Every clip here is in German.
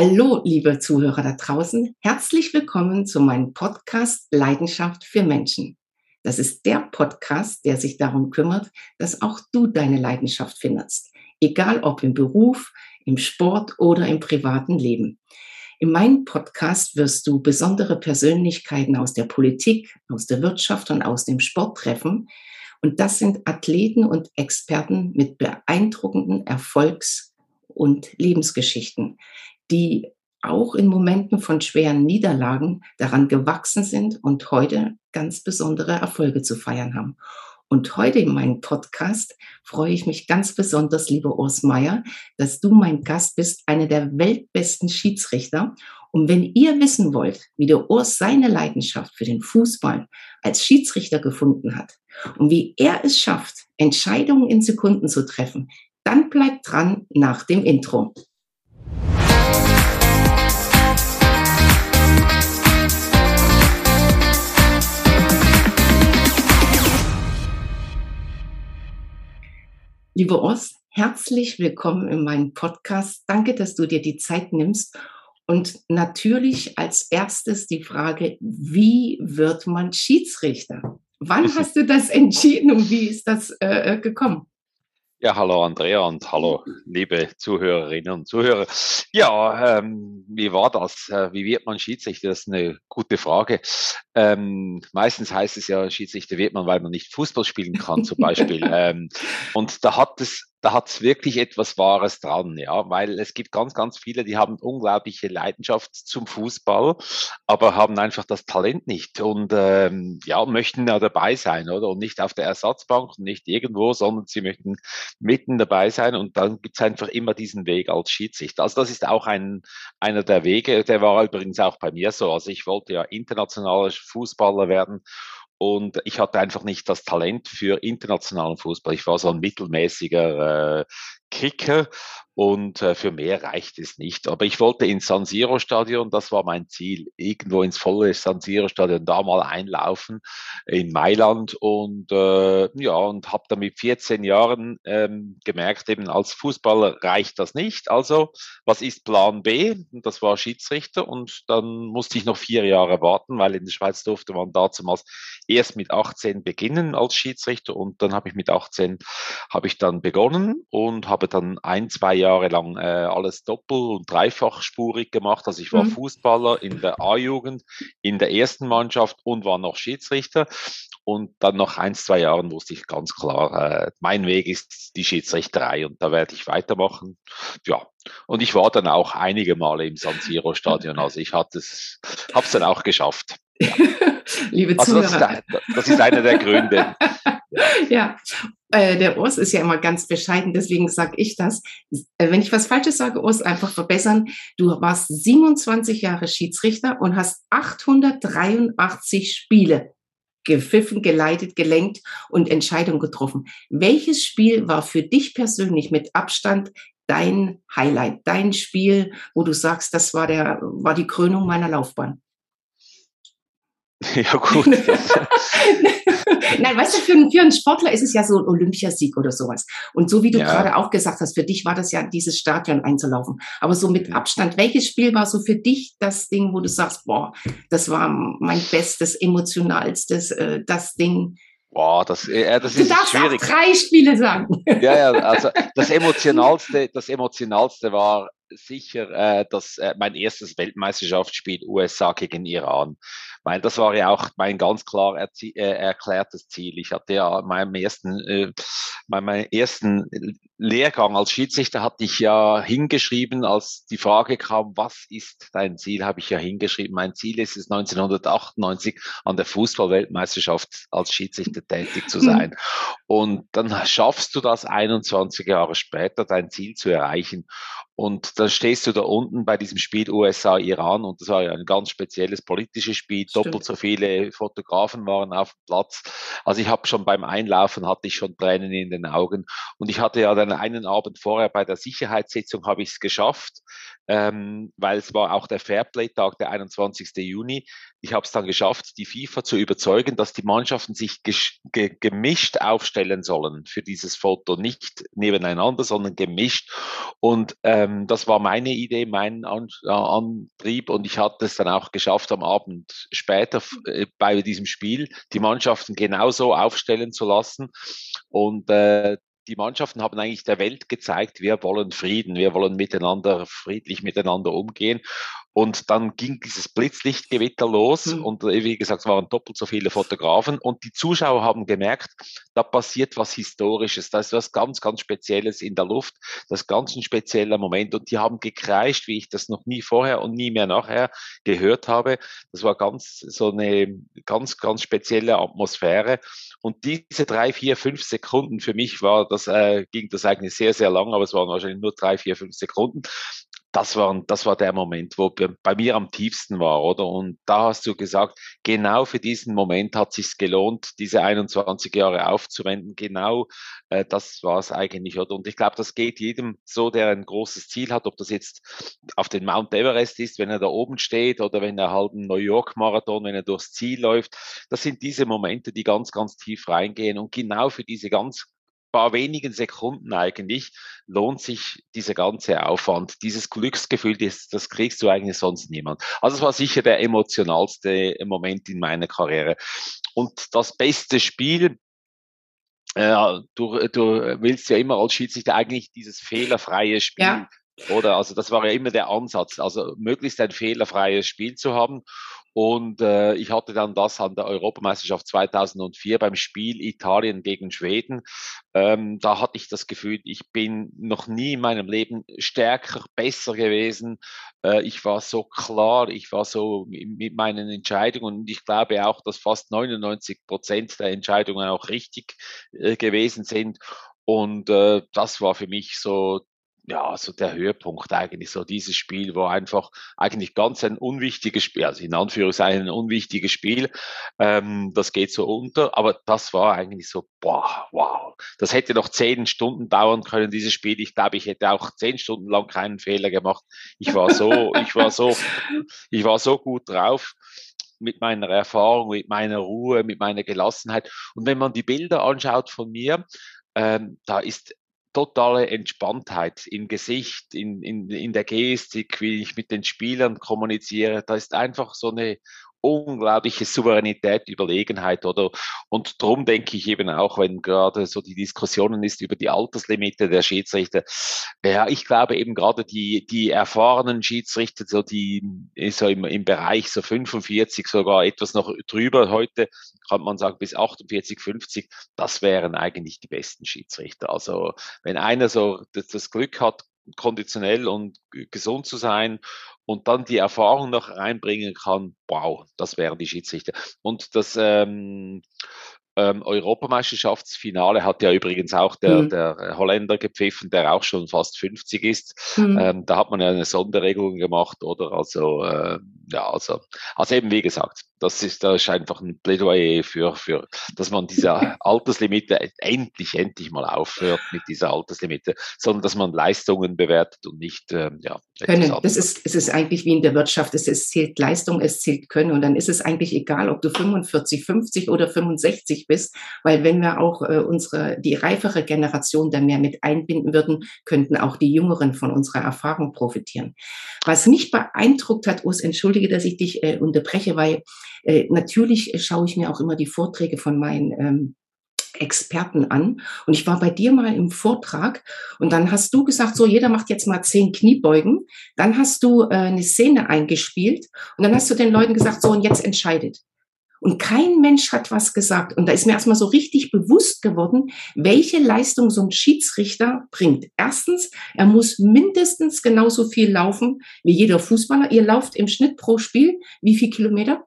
Hallo, liebe Zuhörer da draußen. Herzlich willkommen zu meinem Podcast Leidenschaft für Menschen. Das ist der Podcast, der sich darum kümmert, dass auch du deine Leidenschaft findest. Egal ob im Beruf, im Sport oder im privaten Leben. In meinem Podcast wirst du besondere Persönlichkeiten aus der Politik, aus der Wirtschaft und aus dem Sport treffen. Und das sind Athleten und Experten mit beeindruckenden Erfolgs- und Lebensgeschichten die auch in Momenten von schweren Niederlagen daran gewachsen sind und heute ganz besondere Erfolge zu feiern haben. Und heute in meinem Podcast freue ich mich ganz besonders, liebe Urs Meier, dass du mein Gast bist, einer der weltbesten Schiedsrichter. Und wenn ihr wissen wollt, wie der Urs seine Leidenschaft für den Fußball als Schiedsrichter gefunden hat und wie er es schafft, Entscheidungen in Sekunden zu treffen, dann bleibt dran nach dem Intro. Liebe Ost, herzlich willkommen in meinem Podcast. Danke, dass du dir die Zeit nimmst. Und natürlich als erstes die Frage, wie wird man Schiedsrichter? Wann hast du das entschieden und wie ist das äh, äh gekommen? Ja, hallo Andrea und hallo liebe Zuhörerinnen und Zuhörer. Ja, ähm, wie war das? Äh, wie wird man Schiedsrichter? Das ist eine gute Frage. Ähm, meistens heißt es ja, Schiedsrichter wird man, weil man nicht Fußball spielen kann, zum Beispiel. ähm, und da hat es da hat es wirklich etwas Wahres dran, ja, weil es gibt ganz, ganz viele, die haben unglaubliche Leidenschaft zum Fußball, aber haben einfach das Talent nicht und ähm, ja, möchten ja dabei sein, oder? Und nicht auf der Ersatzbank nicht irgendwo, sondern sie möchten mitten dabei sein und dann gibt es einfach immer diesen Weg als Schiedsrichter. Also das ist auch ein, einer der Wege, der war übrigens auch bei mir so. Also ich wollte ja internationaler Fußballer werden und ich hatte einfach nicht das Talent für internationalen Fußball. Ich war so ein mittelmäßiger äh, Kicker und äh, für mehr reicht es nicht. Aber ich wollte ins San Siro Stadion, das war mein Ziel, irgendwo ins volle San Siro Stadion da mal einlaufen in Mailand und äh, ja und habe dann mit 14 Jahren ähm, gemerkt, eben als Fußballer reicht das nicht. Also was ist Plan B? Das war Schiedsrichter und dann musste ich noch vier Jahre warten, weil in der Schweiz durfte man damals erst mit 18 beginnen als Schiedsrichter und dann habe ich mit 18 habe ich dann begonnen und habe dann ein zwei Jahre lang äh, alles doppel- und dreifachspurig gemacht. Also ich war mhm. Fußballer in der A-Jugend, in der ersten Mannschaft und war noch Schiedsrichter. Und dann nach ein, zwei Jahren wusste ich ganz klar, äh, mein Weg ist die Schiedsrichterei und da werde ich weitermachen. Ja, und ich war dann auch einige Male im San Siro Stadion. Also ich habe es dann auch geschafft. Ja. Liebe also Zuhörer. Das ist, das ist einer der Gründe. ja, äh, der Urs ist ja immer ganz bescheiden, deswegen sage ich das. Äh, wenn ich was Falsches sage, Urs, einfach verbessern. Du warst 27 Jahre Schiedsrichter und hast 883 Spiele gepfiffen, geleitet, gelenkt und Entscheidungen getroffen. Welches Spiel war für dich persönlich mit Abstand dein Highlight, dein Spiel, wo du sagst, das war der, war die Krönung meiner Laufbahn? Ja, gut. Nein, weißt du, für, für einen Sportler ist es ja so ein Olympiasieg oder sowas. Und so wie du ja. gerade auch gesagt hast, für dich war das ja dieses Stadion einzulaufen. Aber so mit Abstand, welches Spiel war so für dich das Ding, wo du sagst, boah, das war mein bestes, emotionalstes, äh, das Ding, Boah, das, äh, das du ist darfst schwierig. Auch drei Spiele sagen. Ja, ja, also das emotionalste, das emotionalste war sicher äh, das, äh, mein erstes Weltmeisterschaftsspiel USA gegen Iran meine, das war ja auch mein ganz klar äh, erklärtes Ziel. Ich hatte ja meinem ersten, äh, meinem ersten Lehrgang als Schiedsrichter hatte ich ja hingeschrieben, als die Frage kam, was ist dein Ziel, habe ich ja hingeschrieben. Mein Ziel ist es 1998 an der Fußballweltmeisterschaft als Schiedsrichter tätig zu sein. Und dann schaffst du das 21 Jahre später, dein Ziel zu erreichen. Und dann stehst du da unten bei diesem Spiel USA-Iran und das war ja ein ganz spezielles politisches Spiel. Stimmt. Doppelt so viele Fotografen waren auf dem Platz. Also ich habe schon beim Einlaufen hatte ich schon Tränen in den Augen und ich hatte ja dann einen Abend vorher bei der Sicherheitssitzung habe ich es geschafft, ähm, weil es war auch der Fairplay-Tag, der 21. Juni. Ich habe es dann geschafft, die FIFA zu überzeugen, dass die Mannschaften sich ge gemischt aufstellen sollen für dieses Foto, nicht nebeneinander, sondern gemischt. Und ähm, das war meine Idee, mein An äh, Antrieb. Und ich hatte es dann auch geschafft, am Abend später äh, bei diesem Spiel die Mannschaften genauso aufstellen zu lassen. Und äh, die Mannschaften haben eigentlich der Welt gezeigt, wir wollen Frieden, wir wollen miteinander, friedlich miteinander umgehen. Und dann ging dieses Blitzlichtgewitter los mhm. und äh, wie gesagt, es waren doppelt so viele Fotografen. Und die Zuschauer haben gemerkt, da passiert was Historisches, da ist was ganz, ganz Spezielles in der Luft, das ist ganz ein spezieller Moment. Und die haben gekreischt, wie ich das noch nie vorher und nie mehr nachher gehört habe. Das war ganz, so eine ganz, ganz spezielle Atmosphäre. Und diese drei, vier, fünf Sekunden für mich war das, äh, ging das eigentlich sehr, sehr lang, aber es waren wahrscheinlich nur drei, vier, fünf Sekunden das war, das war der Moment, wo bei mir am tiefsten war, oder? Und da hast du gesagt, genau für diesen Moment hat sich gelohnt, diese 21 Jahre aufzuwenden. Genau äh, das war es eigentlich, oder? Und ich glaube, das geht jedem so, der ein großes Ziel hat, ob das jetzt auf den Mount Everest ist, wenn er da oben steht, oder wenn er halt einen New York Marathon, wenn er durchs Ziel läuft. Das sind diese Momente, die ganz, ganz tief reingehen. Und genau für diese ganz paar wenigen Sekunden eigentlich lohnt sich dieser ganze Aufwand. Dieses Glücksgefühl, das, das kriegst du eigentlich sonst niemand. Also es war sicher der emotionalste Moment in meiner Karriere. Und das beste Spiel, äh, du, du willst ja immer als Schiedsrichter eigentlich dieses fehlerfreie Spiel. Ja. Oder also das war ja immer der Ansatz, also möglichst ein fehlerfreies Spiel zu haben. Und äh, ich hatte dann das an der Europameisterschaft 2004 beim Spiel Italien gegen Schweden. Ähm, da hatte ich das Gefühl, ich bin noch nie in meinem Leben stärker, besser gewesen. Äh, ich war so klar, ich war so mit meinen Entscheidungen und ich glaube auch, dass fast 99 Prozent der Entscheidungen auch richtig äh, gewesen sind. Und äh, das war für mich so ja, so der Höhepunkt eigentlich, so dieses Spiel, wo einfach eigentlich ganz ein unwichtiges Spiel, also in Anführungszeichen ein unwichtiges Spiel, ähm, das geht so unter, aber das war eigentlich so, boah, wow, das hätte noch zehn Stunden dauern können, dieses Spiel. Ich glaube, ich hätte auch zehn Stunden lang keinen Fehler gemacht. Ich war so, ich war so, ich war so gut drauf mit meiner Erfahrung, mit meiner Ruhe, mit meiner Gelassenheit. Und wenn man die Bilder anschaut von mir, ähm, da ist totale Entspanntheit im Gesicht, in, in, in der Gestik, wie ich mit den Spielern kommuniziere. Da ist einfach so eine unglaubliche Souveränität, Überlegenheit, oder? Und darum denke ich eben auch, wenn gerade so die Diskussionen ist über die Alterslimite der Schiedsrichter, ja, ich glaube eben gerade die, die erfahrenen Schiedsrichter, so die, so im, im Bereich so 45, sogar etwas noch drüber heute, kann man sagen, bis 48, 50, das wären eigentlich die besten Schiedsrichter. Also, wenn einer so das, das Glück hat, konditionell und gesund zu sein und dann die Erfahrung noch reinbringen kann, wow, das wären die Schiedsrichter. Und das ähm, ähm, Europameisterschaftsfinale hat ja übrigens auch der, mhm. der Holländer gepfiffen, der auch schon fast 50 ist. Mhm. Ähm, da hat man ja eine Sonderregelung gemacht, oder? Also, äh, ja, also, also eben wie gesagt, das ist, das ist einfach ein Plädoyer für, für, dass man diese Alterslimite endlich, endlich mal aufhört mit dieser Alterslimite, sondern dass man Leistungen bewertet und nicht, äh, ja. Können. Das ist, es ist eigentlich wie in der Wirtschaft. Es, es zählt Leistung, es zählt Können. Und dann ist es eigentlich egal, ob du 45, 50 oder 65 bist, weil wenn wir auch äh, unsere, die reifere Generation da mehr mit einbinden würden, könnten auch die Jüngeren von unserer Erfahrung profitieren. Was mich beeindruckt hat, Urs, entschuldige, dass ich dich äh, unterbreche, weil äh, natürlich schaue ich mir auch immer die Vorträge von meinen ähm, Experten an. Und ich war bei dir mal im Vortrag und dann hast du gesagt, so jeder macht jetzt mal zehn Kniebeugen. Dann hast du äh, eine Szene eingespielt und dann hast du den Leuten gesagt, so und jetzt entscheidet. Und kein Mensch hat was gesagt. Und da ist mir erstmal so richtig bewusst geworden, welche Leistung so ein Schiedsrichter bringt. Erstens, er muss mindestens genauso viel laufen wie jeder Fußballer. Ihr lauft im Schnitt pro Spiel wie viel Kilometer?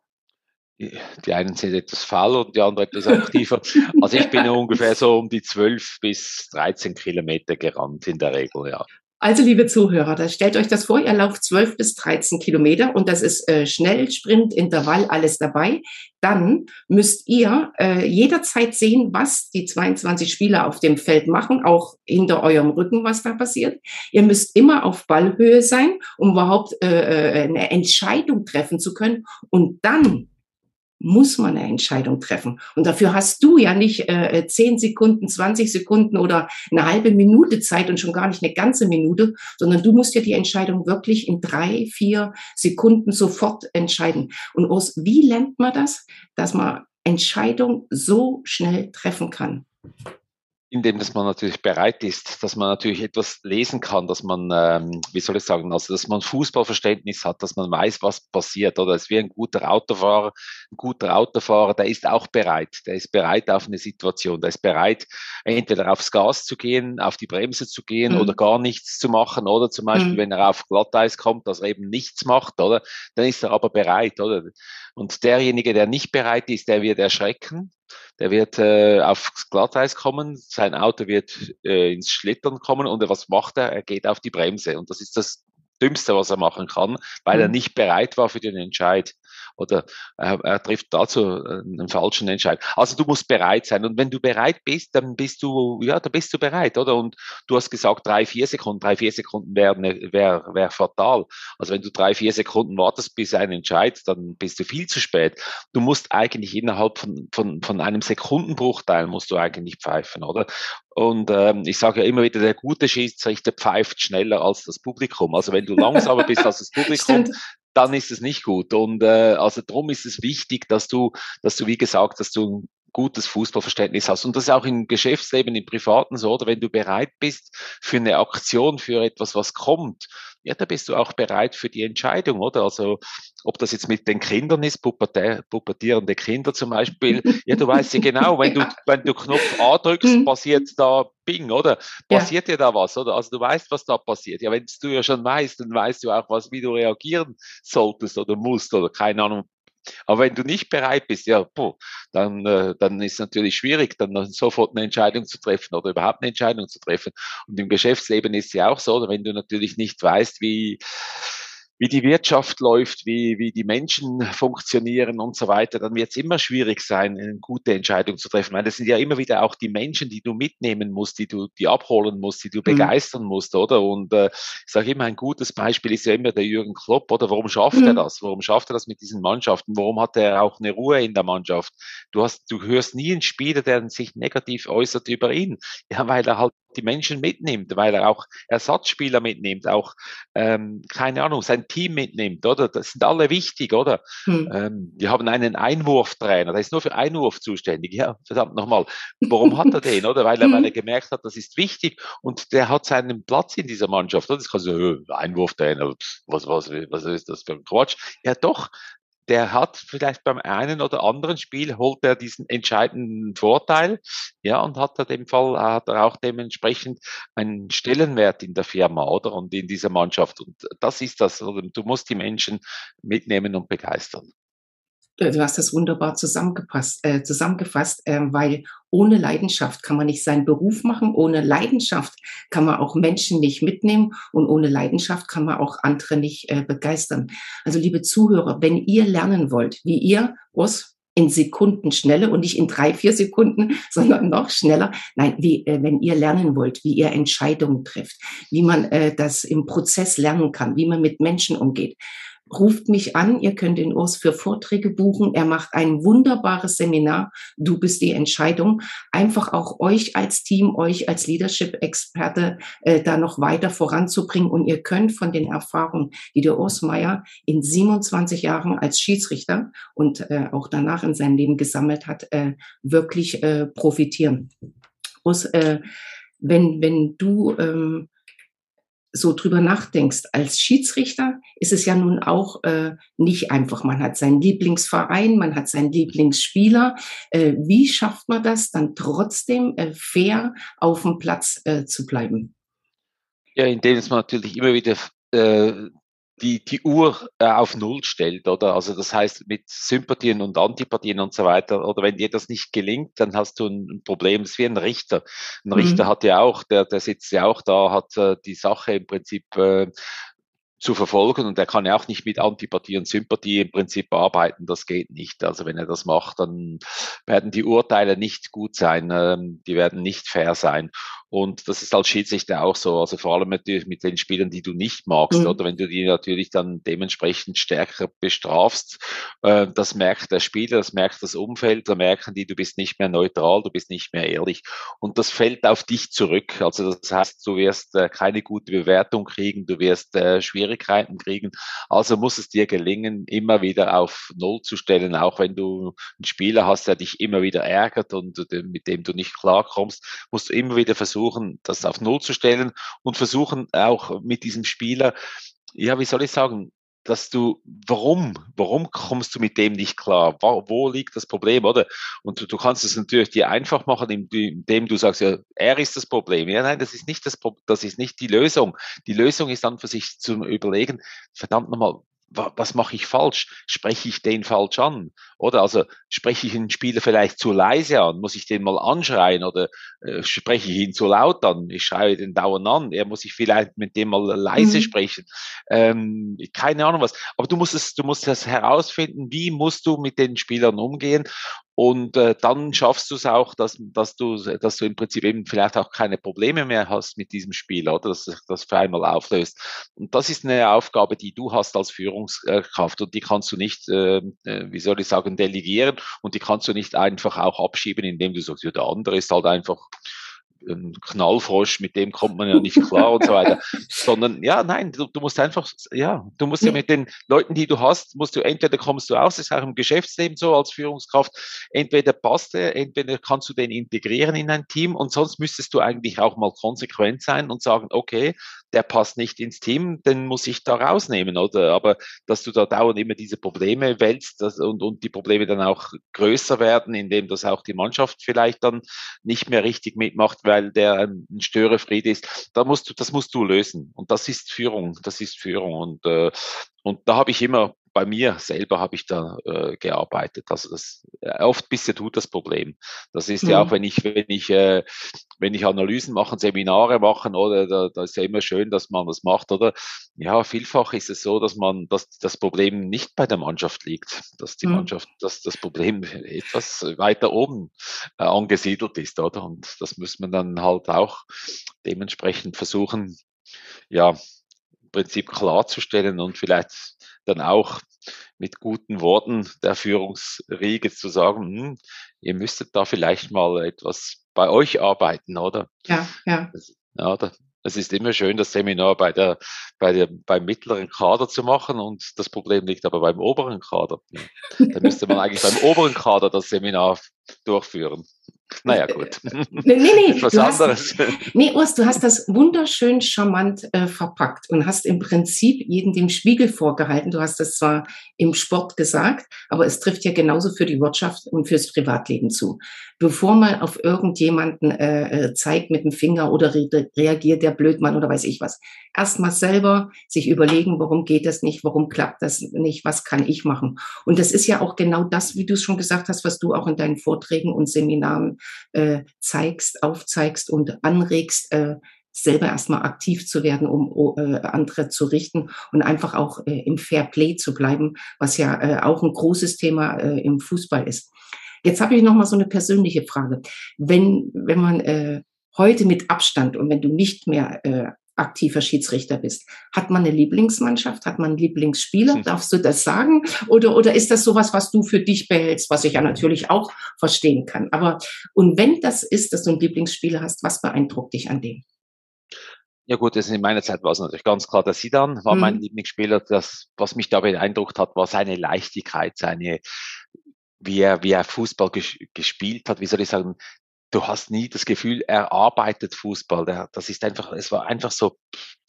Die einen sind etwas faul und die anderen etwas aktiver. Also ich bin ungefähr so um die 12 bis 13 Kilometer gerannt in der Regel, ja. Also, liebe Zuhörer, da stellt euch das vor, ihr lauft 12 bis 13 Kilometer und das ist äh, Schnell, Sprint, Intervall, alles dabei. Dann müsst ihr äh, jederzeit sehen, was die 22 Spieler auf dem Feld machen, auch hinter eurem Rücken, was da passiert. Ihr müsst immer auf Ballhöhe sein, um überhaupt äh, äh eine Entscheidung treffen zu können. Und dann muss man eine Entscheidung treffen. Und dafür hast du ja nicht äh, 10 Sekunden, 20 Sekunden oder eine halbe Minute Zeit und schon gar nicht eine ganze Minute, sondern du musst ja die Entscheidung wirklich in drei, vier Sekunden sofort entscheiden. Und aus, wie lernt man das, dass man Entscheidung so schnell treffen kann? Indem dass man natürlich bereit ist, dass man natürlich etwas lesen kann, dass man, ähm, wie soll ich sagen, also dass man Fußballverständnis hat, dass man weiß, was passiert. Oder es ist wie ein guter Autofahrer, ein guter Autofahrer, der ist auch bereit, der ist bereit auf eine Situation, der ist bereit, entweder aufs Gas zu gehen, auf die Bremse zu gehen mhm. oder gar nichts zu machen. Oder zum Beispiel, mhm. wenn er auf Glatteis kommt, dass er eben nichts macht, oder? Dann ist er aber bereit, oder? Und derjenige, der nicht bereit ist, der wird erschrecken der wird äh, aufs Glatteis kommen, sein Auto wird äh, ins Schlittern kommen und was macht er? Er geht auf die Bremse. Und das ist das Dümmste, was er machen kann, weil mhm. er nicht bereit war für den Entscheid oder er, er trifft dazu einen falschen Entscheid. Also du musst bereit sein. Und wenn du bereit bist, dann bist du, ja, da bist du bereit, oder? Und du hast gesagt, drei, vier Sekunden, drei, vier Sekunden wäre wär, wär fatal. Also wenn du drei, vier Sekunden wartest, bis ein Entscheid, dann bist du viel zu spät. Du musst eigentlich innerhalb von, von, von einem Sekundenbruchteil musst du eigentlich pfeifen, oder? Und ähm, ich sage ja immer wieder, der gute Schiedsrichter pfeift schneller als das Publikum. Also wenn du langsamer bist als das Publikum, dann ist es nicht gut. Und äh, also darum ist es wichtig, dass du, dass du, wie gesagt, dass du ein gutes Fußballverständnis hast. Und das ist auch im Geschäftsleben, im Privaten so, oder wenn du bereit bist für eine Aktion, für etwas, was kommt, ja, da bist du auch bereit für die Entscheidung, oder? Also, ob das jetzt mit den Kindern ist, pubertierende Kinder zum Beispiel, ja, du weißt ja genau, wenn du, wenn du Knopf A drückst, mhm. passiert da Bing, oder? Passiert ja. dir da was, oder? Also du weißt, was da passiert. Ja, wenn du ja schon weißt, dann weißt du auch, was, wie du reagieren solltest oder musst, oder keine Ahnung, aber wenn du nicht bereit bist, ja, boah, dann, äh, dann ist natürlich schwierig, dann sofort eine Entscheidung zu treffen oder überhaupt eine Entscheidung zu treffen. Und im Geschäftsleben ist es ja auch so, wenn du natürlich nicht weißt, wie, wie die Wirtschaft läuft, wie, wie die Menschen funktionieren und so weiter, dann wird es immer schwierig sein, eine gute Entscheidung zu treffen. Weil das sind ja immer wieder auch die Menschen, die du mitnehmen musst, die du die abholen musst, die du mhm. begeistern musst, oder? Und äh, ich sage immer, ein gutes Beispiel ist ja immer der Jürgen Klopp, oder? Warum schafft mhm. er das? Warum schafft er das mit diesen Mannschaften? Warum hat er auch eine Ruhe in der Mannschaft? Du hast, du hörst nie einen Spieler, der sich negativ äußert über ihn. Ja, weil er halt die Menschen mitnimmt, weil er auch Ersatzspieler mitnimmt, auch, ähm, keine Ahnung, sein Team mitnimmt, oder? Das sind alle wichtig, oder? Hm. Ähm, wir haben einen Einwurftrainer, der ist nur für Einwurf zuständig. Ja, verdammt nochmal. Warum hat er den, oder? Weil er, weil er gemerkt hat, das ist wichtig und der hat seinen Platz in dieser Mannschaft. Oder? Das kann so, äh, Einwurftrainer, was, was, was ist das für ein Quatsch? Ja, doch, der hat vielleicht beim einen oder anderen Spiel holt er diesen entscheidenden Vorteil, ja, und hat er dem Fall, hat er auch dementsprechend einen Stellenwert in der Firma, oder? Und in dieser Mannschaft. Und das ist das, du musst die Menschen mitnehmen und begeistern. Äh, du hast das wunderbar zusammengepasst, äh, zusammengefasst, äh, weil ohne Leidenschaft kann man nicht seinen Beruf machen, ohne Leidenschaft kann man auch Menschen nicht mitnehmen und ohne Leidenschaft kann man auch andere nicht äh, begeistern. Also liebe Zuhörer, wenn ihr lernen wollt, wie ihr aus in Sekunden schneller und nicht in drei, vier Sekunden, sondern noch schneller. Nein, wie, äh, wenn ihr lernen wollt, wie ihr Entscheidungen trifft, wie man äh, das im Prozess lernen kann, wie man mit Menschen umgeht, ruft mich an, ihr könnt den Urs für Vorträge buchen. Er macht ein wunderbares Seminar. Du bist die Entscheidung. Einfach auch euch als Team, euch als Leadership-Experte äh, da noch weiter voranzubringen. Und ihr könnt von den Erfahrungen, die der Urs Meier in 27 Jahren als Schiedsrichter und äh, auch danach in seinem Leben gesammelt hat, äh, wirklich äh, profitieren. Urs, äh, wenn, wenn du ähm, so drüber nachdenkst, als Schiedsrichter ist es ja nun auch äh, nicht einfach. Man hat seinen Lieblingsverein, man hat seinen Lieblingsspieler. Äh, wie schafft man das dann trotzdem äh, fair auf dem Platz äh, zu bleiben? Ja, indem es man natürlich immer wieder äh, die, die Uhr äh, auf Null stellt, oder? Also das heißt mit Sympathien und Antipathien und so weiter. Oder wenn dir das nicht gelingt, dann hast du ein Problem. Es ist wie ein Richter. Ein Richter mhm. hat ja auch, der, der sitzt ja auch da, hat äh, die Sache im Prinzip äh, zu verfolgen und er kann ja auch nicht mit Antipathie und Sympathie im Prinzip arbeiten. Das geht nicht. Also wenn er das macht, dann werden die Urteile nicht gut sein, ähm, die werden nicht fair sein. Und das ist als Schiedsrichter auch so, also vor allem natürlich mit den Spielern, die du nicht magst, mhm. oder wenn du die natürlich dann dementsprechend stärker bestrafst, äh, das merkt der Spieler, das merkt das Umfeld, da merken die, du bist nicht mehr neutral, du bist nicht mehr ehrlich. Und das fällt auf dich zurück. Also das heißt, du wirst äh, keine gute Bewertung kriegen, du wirst äh, Schwierigkeiten kriegen. Also muss es dir gelingen, immer wieder auf Null zu stellen, auch wenn du einen Spieler hast, der dich immer wieder ärgert und äh, mit dem du nicht klarkommst, musst du immer wieder versuchen, versuchen, das auf Null zu stellen und versuchen auch mit diesem Spieler, ja, wie soll ich sagen, dass du, warum, warum kommst du mit dem nicht klar? Wo, wo liegt das Problem, oder? Und du, du kannst es natürlich dir einfach machen, indem du sagst, ja, er ist das Problem. Ja, nein, das ist nicht das, das ist nicht die Lösung. Die Lösung ist dann für sich zu überlegen, verdammt nochmal, was mache ich falsch? Spreche ich den falsch an? Oder also spreche ich einen Spieler vielleicht zu leise an? Muss ich den mal anschreien oder äh, spreche ich ihn zu laut an? Ich schreie den dauernd an. Er muss ich vielleicht mit dem mal leise mhm. sprechen. Ähm, keine Ahnung was. Aber du musst es, du musst das herausfinden, wie musst du mit den Spielern umgehen und äh, dann schaffst du es auch, dass, dass, du, dass du im Prinzip eben vielleicht auch keine Probleme mehr hast mit diesem Spiel, oder dass sich das für einmal auflöst. Und das ist eine Aufgabe, die du hast als Führungskraft und die kannst du nicht, äh, äh, wie soll ich sagen, delegieren und die kannst du nicht einfach auch abschieben, indem du sagst, ja, der andere ist halt einfach ein Knallfrosch, mit dem kommt man ja nicht klar und so weiter. Sondern ja, nein, du, du, musst einfach, ja, du musst ja mit den Leuten, die du hast, musst du entweder kommst du aus, das ist auch im Geschäftsleben so als Führungskraft, entweder passt er, entweder kannst du den integrieren in ein Team und sonst müsstest du eigentlich auch mal konsequent sein und sagen, okay, der passt nicht ins Team, den muss ich da rausnehmen, oder? Aber dass du da dauernd immer diese Probleme wälzt und, und die Probleme dann auch größer werden, indem das auch die Mannschaft vielleicht dann nicht mehr richtig mitmacht, weil der ein Störefried ist, da musst du, das musst du lösen. Und das ist Führung, das ist Führung. Und, äh, und da habe ich immer bei mir selber habe ich da äh, gearbeitet. Also das äh, oft bist ja du das Problem. Das ist mhm. ja auch, mhm. wenn ich, wenn ich, äh, wenn ich Analysen mache, Seminare machen, oder da, da ist ja immer schön, dass man das macht, oder? Ja, vielfach ist es so, dass man, dass das Problem nicht bei der Mannschaft liegt, dass die mhm. Mannschaft, dass das Problem etwas weiter oben äh, angesiedelt ist, oder? Und das muss man dann halt auch dementsprechend versuchen, ja, im Prinzip klarzustellen und vielleicht dann auch mit guten Worten der Führungsriege zu sagen, hm, ihr müsstet da vielleicht mal etwas bei euch arbeiten, oder? Ja, ja. Ja, es ist immer schön, das Seminar bei der, bei der, beim mittleren Kader zu machen und das Problem liegt aber beim oberen Kader. Da müsste man eigentlich beim oberen Kader das Seminar durchführen. Naja, gut. Nee, nee, nee. Was anderes. Hast, nee, Urs, du hast das wunderschön charmant äh, verpackt und hast im Prinzip jeden dem Spiegel vorgehalten. Du hast das zwar im Sport gesagt, aber es trifft ja genauso für die Wirtschaft und fürs Privatleben zu. Bevor man auf irgendjemanden äh, äh zeigt mit dem Finger oder re reagiert der Blödmann oder weiß ich was. Erstmal selber sich überlegen, warum geht das nicht, warum klappt das nicht, was kann ich machen. Und das ist ja auch genau das, wie du es schon gesagt hast, was du auch in deinen Vorträgen und Seminaren äh, zeigst, aufzeigst und anregst, äh, selber erstmal aktiv zu werden, um äh, andere zu richten und einfach auch äh, im Fair Play zu bleiben, was ja äh, auch ein großes Thema äh, im Fußball ist. Jetzt habe ich noch mal so eine persönliche Frage. Wenn, wenn man äh, heute mit Abstand und wenn du nicht mehr äh, aktiver Schiedsrichter bist. Hat man eine Lieblingsmannschaft? Hat man einen Lieblingsspieler? Hm. Darfst du das sagen? Oder, oder ist das sowas, was du für dich behältst, was ich ja natürlich auch verstehen kann? Aber, und wenn das ist, dass du einen Lieblingsspieler hast, was beeindruckt dich an dem? Ja gut, das in meiner Zeit war es natürlich ganz klar, der Sidan war mhm. mein Lieblingsspieler. Das, was mich da beeindruckt hat, war seine Leichtigkeit, seine, wie er, wie er Fußball ges gespielt hat, wie soll ich sagen, du hast nie das Gefühl, er arbeitet Fußball. Der, das ist einfach, es war einfach so,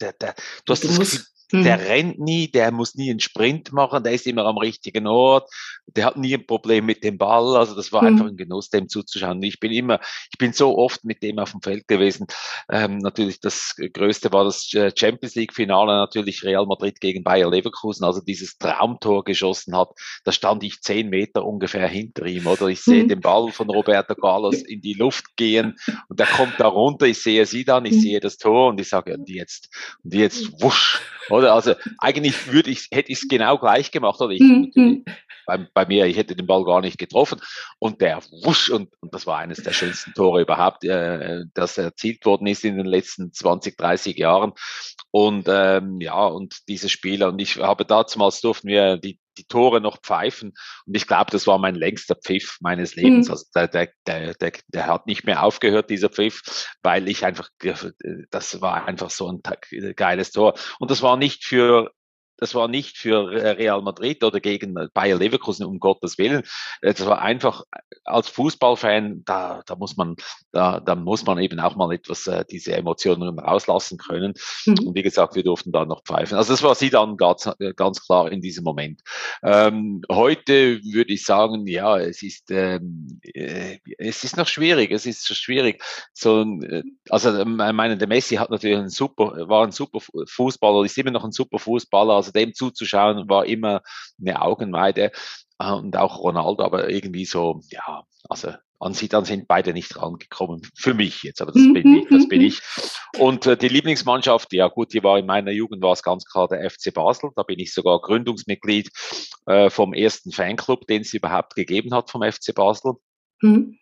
der, der, du hast du das Gefühl, der mhm. rennt nie, der muss nie einen Sprint machen, der ist immer am richtigen Ort, der hat nie ein Problem mit dem Ball. Also das war mhm. einfach ein Genuss, dem zuzuschauen. Ich bin immer, ich bin so oft mit dem auf dem Feld gewesen. Ähm, natürlich das Größte war das äh, Champions League Finale, natürlich Real Madrid gegen Bayer Leverkusen, also dieses Traumtor geschossen hat. Da stand ich zehn Meter ungefähr hinter ihm, oder? Ich sehe mhm. den Ball von Roberto Carlos in die Luft gehen und der kommt da runter. Ich sehe sie dann, ich mhm. sehe das Tor und ich sage, und jetzt, und jetzt wusch, oder? Also eigentlich würde ich, hätte ich es genau gleich gemacht, oder? Ich, mhm. bei, bei, mir, ich hätte den Ball gar nicht getroffen. Und der wusch, und, und das war eines der schönsten Tore überhaupt, äh, das erzielt worden ist in den letzten 20, 30 Jahren. Und ähm, ja, und diese Spieler, und ich habe damals durften wir die die Tore noch pfeifen. Und ich glaube, das war mein längster Pfiff meines Lebens. Mhm. Also der, der, der, der, der hat nicht mehr aufgehört, dieser Pfiff, weil ich einfach, das war einfach so ein geiles Tor. Und das war nicht für das war nicht für Real Madrid oder gegen Bayer Leverkusen, um Gottes Willen. Das war einfach als Fußballfan, da, da muss man, da, da muss man eben auch mal etwas äh, diese Emotionen rauslassen können. Mhm. Und wie gesagt, wir durften da noch pfeifen. Also das war sie dann ganz, ganz klar in diesem Moment. Ähm, heute würde ich sagen, ja, es ist, ähm, äh, es ist noch schwierig. Es ist schwierig. So, äh, also, ich meine, der Messi hat natürlich ein super, war ein super Fußballer, ist immer noch ein super Fußballer also dem zuzuschauen war immer eine Augenweide äh, und auch Ronaldo, aber irgendwie so, ja, also an sie dann sind beide nicht rangekommen. Für mich jetzt, aber das bin ich, das bin ich. Und äh, die Lieblingsmannschaft, ja gut, die war in meiner Jugend war es ganz klar der FC Basel. Da bin ich sogar Gründungsmitglied äh, vom ersten Fanclub, den es überhaupt gegeben hat vom FC Basel. Mhm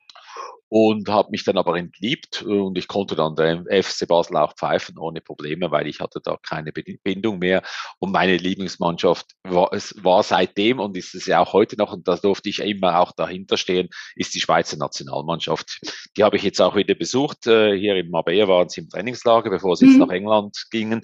und habe mich dann aber entliebt und ich konnte dann der FC Basel auch pfeifen ohne Probleme, weil ich hatte da keine Bindung mehr und meine Lieblingsmannschaft war, es war seitdem und ist es ja auch heute noch und da durfte ich immer auch dahinter stehen, ist die Schweizer Nationalmannschaft. Die habe ich jetzt auch wieder besucht. Äh, hier in Marbella waren sie im Trainingslager, bevor sie mhm. jetzt nach England gingen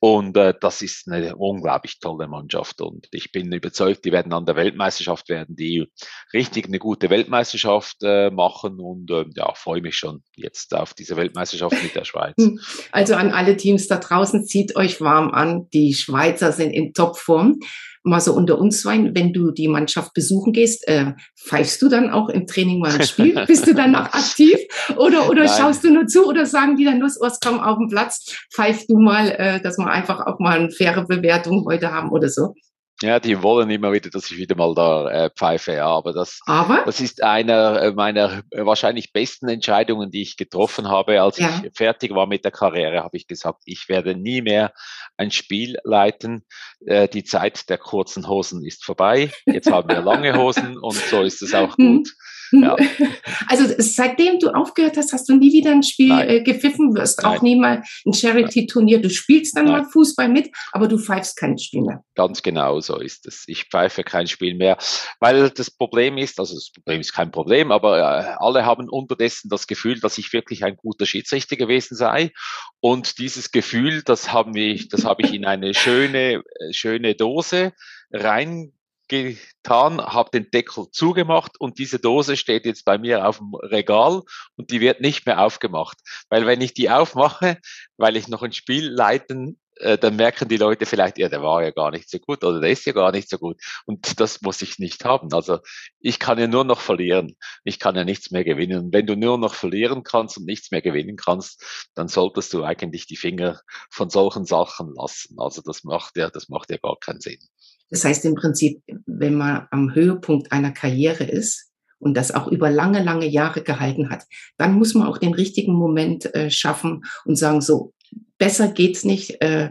und äh, das ist eine unglaublich tolle Mannschaft und ich bin überzeugt, die werden an der Weltmeisterschaft werden die richtig eine gute Weltmeisterschaft äh, machen und und äh, ja, freue mich schon jetzt auf diese Weltmeisterschaft mit der Schweiz. Hm. Also an alle Teams da draußen, zieht euch warm an. Die Schweizer sind in Topform. Mal so unter uns sein, wenn du die Mannschaft besuchen gehst, äh, pfeifst du dann auch im Training mal ein Spiel? Bist du dann noch aktiv? Oder, oder schaust du nur zu? Oder sagen die dann los, was komm auf den Platz, pfeif du mal, äh, dass wir einfach auch mal eine faire Bewertung heute haben oder so? Ja, die wollen immer wieder, dass ich wieder mal da äh, pfeife, ja. Aber das, aber? das ist einer äh, meiner äh, wahrscheinlich besten Entscheidungen, die ich getroffen habe. Als ja. ich fertig war mit der Karriere, habe ich gesagt, ich werde nie mehr ein Spiel leiten. Äh, die Zeit der kurzen Hosen ist vorbei. Jetzt haben wir lange Hosen und so ist es auch hm. gut. Ja. Also seitdem du aufgehört hast, hast du nie wieder ein Spiel äh, gepfiffen, wirst Nein. auch nie mal ein Charity-Turnier. Du spielst dann Nein. mal Fußball mit, aber du pfeifst kein Spiel mehr. Ganz genau so ist es. Ich pfeife kein Spiel mehr, weil das Problem ist, also das Problem ist kein Problem, aber äh, alle haben unterdessen das Gefühl, dass ich wirklich ein guter Schiedsrichter gewesen sei. Und dieses Gefühl, das haben wir, das habe ich in eine schöne, äh, schöne Dose rein getan, habe den Deckel zugemacht und diese Dose steht jetzt bei mir auf dem Regal und die wird nicht mehr aufgemacht. Weil wenn ich die aufmache, weil ich noch ein Spiel leiten, äh, dann merken die Leute vielleicht, ja, der war ja gar nicht so gut oder der ist ja gar nicht so gut. Und das muss ich nicht haben. Also ich kann ja nur noch verlieren. Ich kann ja nichts mehr gewinnen. Und wenn du nur noch verlieren kannst und nichts mehr gewinnen kannst, dann solltest du eigentlich die Finger von solchen Sachen lassen. Also das macht ja, das macht ja gar keinen Sinn. Das heißt im Prinzip, wenn man am Höhepunkt einer Karriere ist und das auch über lange, lange Jahre gehalten hat, dann muss man auch den richtigen Moment äh, schaffen und sagen, so, besser geht's nicht. Äh,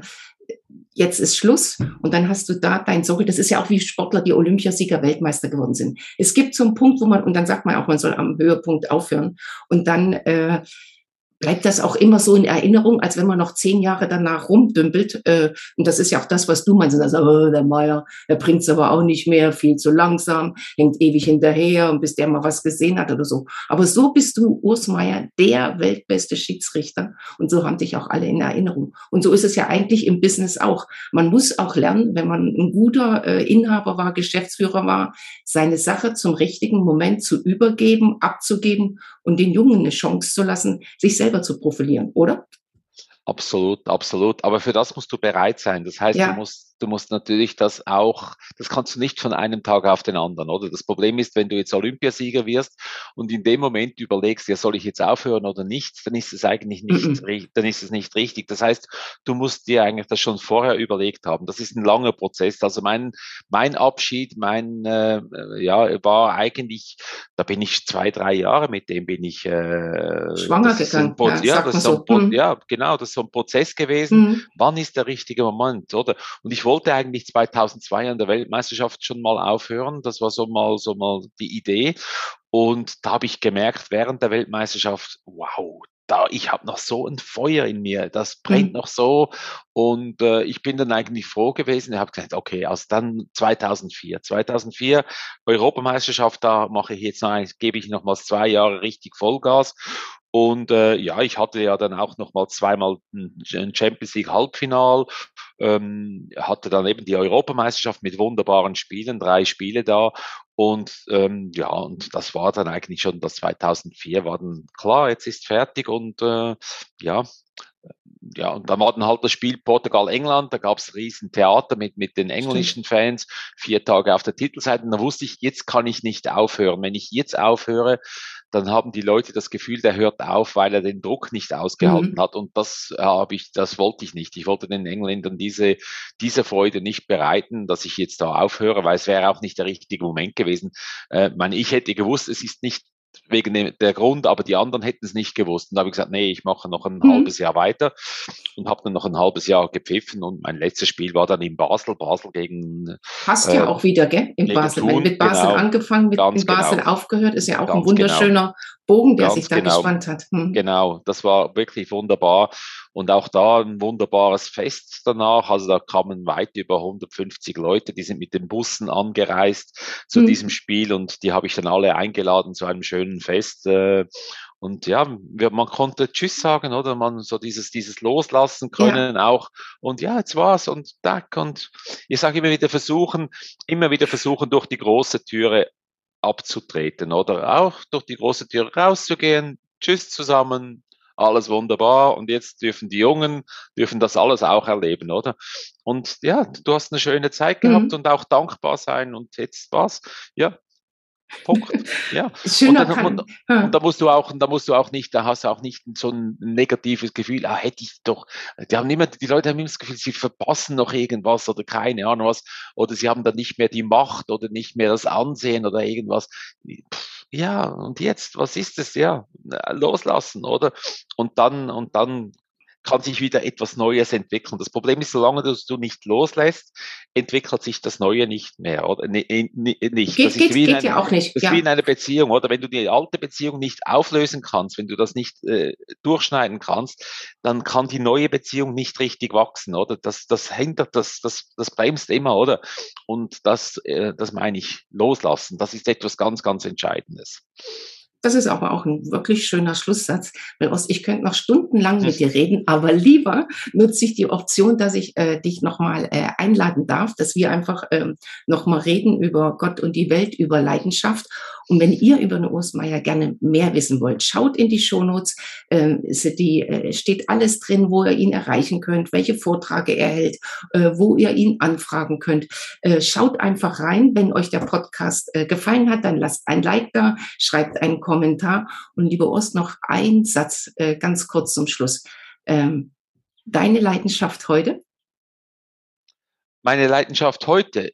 jetzt ist Schluss und dann hast du da dein Sorry. Das ist ja auch wie Sportler, die Olympiasieger, Weltmeister geworden sind. Es gibt so einen Punkt, wo man, und dann sagt man auch, man soll am Höhepunkt aufhören und dann äh, bleibt das auch immer so in Erinnerung, als wenn man noch zehn Jahre danach rumdümpelt. Äh, und das ist ja auch das, was du meinst. Also, oh, der Meier, der bringt es aber auch nicht mehr, viel zu langsam, hängt ewig hinterher und bis der mal was gesehen hat oder so. Aber so bist du, Urs Meier, der weltbeste Schiedsrichter. Und so haben dich auch alle in Erinnerung. Und so ist es ja eigentlich im Business auch. Man muss auch lernen, wenn man ein guter äh, Inhaber war, Geschäftsführer war, seine Sache zum richtigen Moment zu übergeben, abzugeben und den Jungen eine Chance zu lassen, sich selber zu profilieren, oder? Absolut, absolut. Aber für das musst du bereit sein. Das heißt, ja. du musst du musst natürlich das auch, das kannst du nicht von einem Tag auf den anderen, oder? Das Problem ist, wenn du jetzt Olympiasieger wirst und in dem Moment überlegst, ja, soll ich jetzt aufhören oder nicht, dann ist es eigentlich nicht, dann ist es nicht richtig. Das heißt, du musst dir eigentlich das schon vorher überlegt haben. Das ist ein langer Prozess. Also mein, mein Abschied, mein, äh, ja, war eigentlich, da bin ich zwei, drei Jahre mit dem bin ich, äh, schwanger gegangen. Ja, ja, das so. ein, mhm. ja, genau, das ist so ein Prozess gewesen. Mhm. Wann ist der richtige Moment, oder? Und ich wollte wollte eigentlich 2002 an der Weltmeisterschaft schon mal aufhören. Das war so mal, so mal die Idee. Und da habe ich gemerkt, während der Weltmeisterschaft, wow, da, ich habe noch so ein Feuer in mir, das brennt mhm. noch so. Und äh, ich bin dann eigentlich froh gewesen. Ich habe gesagt, okay, also dann 2004. 2004 Europameisterschaft, da mache ich jetzt noch, gebe ich nochmals zwei Jahre richtig Vollgas. Und äh, ja, ich hatte ja dann auch noch mal zweimal ein Champions League Halbfinal, ähm, hatte dann eben die Europameisterschaft mit wunderbaren Spielen, drei Spiele da. Und ähm, ja, und das war dann eigentlich schon das 2004 war dann klar, jetzt ist fertig und äh, ja, ja, und da war dann halt das Spiel Portugal-England, da gab es riesen Theater mit, mit den englischen Fans, vier Tage auf der Titelseite. Und da wusste ich, jetzt kann ich nicht aufhören. Wenn ich jetzt aufhöre, dann haben die Leute das Gefühl, der hört auf, weil er den Druck nicht ausgehalten mhm. hat. Und das habe ich, das wollte ich nicht. Ich wollte den Engländern diese, diese Freude nicht bereiten, dass ich jetzt da aufhöre, weil es wäre auch nicht der richtige Moment gewesen. Äh, meine, ich hätte gewusst, es ist nicht wegen der Grund, aber die anderen hätten es nicht gewusst. Und da habe ich gesagt, nee, ich mache noch ein mhm. halbes Jahr weiter und habe dann noch ein halbes Jahr gepfiffen und mein letztes Spiel war dann in Basel, Basel gegen. Hast äh, ja auch wieder, gell? In Basel. Thun, mit Basel genau, angefangen, mit in Basel genau. aufgehört, ist ja auch ein genau. wunderschöner. Bogen, der sich da genau. gespannt hat. Hm. Genau, das war wirklich wunderbar. Und auch da ein wunderbares Fest danach. Also da kamen weit über 150 Leute, die sind mit den Bussen angereist zu hm. diesem Spiel und die habe ich dann alle eingeladen zu einem schönen Fest. Äh, und ja, man konnte Tschüss sagen, oder? Man so dieses, dieses Loslassen können ja. auch. Und ja, jetzt war's und dack. Und ich sage immer wieder versuchen, immer wieder versuchen, durch die große Türe abzutreten oder auch durch die große Tür rauszugehen. Tschüss zusammen, alles wunderbar und jetzt dürfen die Jungen, dürfen das alles auch erleben, oder? Und ja, du hast eine schöne Zeit gehabt mhm. und auch dankbar sein und jetzt was? Ja, Punkt. Ja. Und, dann, und, und, da musst du auch, da musst du auch nicht, da hast du auch nicht so ein negatives Gefühl, ah, hätte ich doch, die haben immer, die Leute haben immer das Gefühl, sie verpassen noch irgendwas oder keine Ahnung was, oder sie haben dann nicht mehr die Macht oder nicht mehr das Ansehen oder irgendwas. ja, und jetzt, was ist es? Ja, loslassen, oder? Und dann, und dann kann sich wieder etwas Neues entwickeln. Das Problem ist, solange du nicht loslässt, entwickelt sich das Neue nicht mehr, oder? Nee, nee, nicht. Geht, das ist wie geht eine, ja auch nicht. Das ist ja. wie in einer Beziehung, oder? Wenn du die alte Beziehung nicht auflösen kannst, wenn du das nicht äh, durchschneiden kannst, dann kann die neue Beziehung nicht richtig wachsen, oder? Das, das hindert, das, das, das bremst immer, oder? Und das, äh, das meine ich, loslassen. Das ist etwas ganz, ganz Entscheidendes. Das ist aber auch ein wirklich schöner Schlusssatz, weil Ost, ich könnte noch stundenlang mit dir reden, aber lieber nutze ich die Option, dass ich äh, dich nochmal äh, einladen darf, dass wir einfach ähm, nochmal reden über Gott und die Welt, über Leidenschaft und wenn ihr über eine Ursmeier gerne mehr wissen wollt, schaut in die Shownotes. Ähm, die, äh, steht alles drin, wo ihr ihn erreichen könnt, welche Vorträge er hält, äh, wo ihr ihn anfragen könnt. Äh, schaut einfach rein. Wenn euch der Podcast äh, gefallen hat, dann lasst ein Like da, schreibt einen Kommentar. Und liebe Ost, noch ein Satz äh, ganz kurz zum Schluss. Ähm, deine Leidenschaft heute? Meine Leidenschaft heute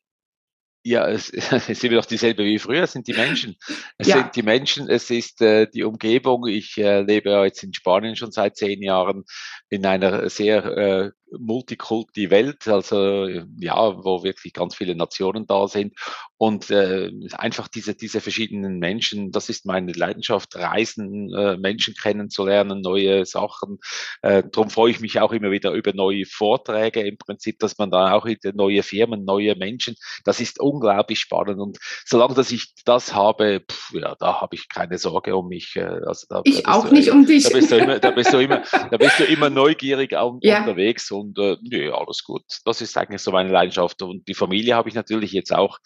ja, es, es ist immer noch dieselbe wie früher, es sind die Menschen. Es ja. sind die Menschen, es ist äh, die Umgebung. Ich äh, lebe ja jetzt in Spanien schon seit zehn Jahren in einer sehr äh, Multikulti Welt, also ja, wo wirklich ganz viele Nationen da sind und äh, einfach diese diese verschiedenen Menschen, das ist meine Leidenschaft, Reisen, äh, Menschen kennenzulernen, neue Sachen. Äh, darum freue ich mich auch immer wieder über neue Vorträge im Prinzip, dass man da auch neue Firmen, neue Menschen, das ist unglaublich spannend und solange dass ich das habe, pff, ja, da habe ich keine Sorge um mich. Äh, also da, ich da auch du, nicht um dich. Da bist du immer, da bist du immer, da bist du immer neugierig ja. unterwegs und äh, nö, alles gut. Das ist eigentlich so meine Leidenschaft. Und die Familie habe ich natürlich jetzt auch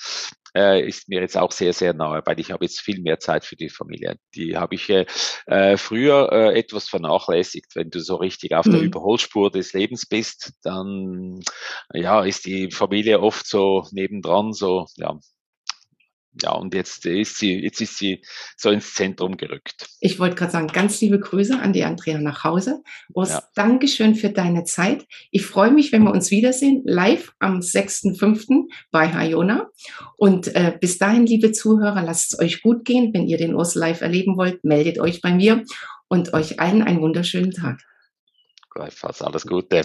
äh, ist mir jetzt auch sehr, sehr nahe, weil ich habe jetzt viel mehr Zeit für die Familie. Die habe ich äh, äh früher äh, etwas vernachlässigt. Wenn du so richtig auf mhm. der Überholspur des Lebens bist, dann ja, ist die Familie oft so nebendran, so ja, ja, und jetzt ist sie, jetzt ist sie so ins Zentrum gerückt. Ich wollte gerade sagen, ganz liebe Grüße an die Andrea nach Hause. Urs, ja. Dankeschön für deine Zeit. Ich freue mich, wenn wir uns wiedersehen, live am 6.5. bei Hayona. Und äh, bis dahin, liebe Zuhörer, lasst es euch gut gehen. Wenn ihr den Urs live erleben wollt, meldet euch bei mir und euch allen einen wunderschönen Tag. Gleichfalls alles Gute.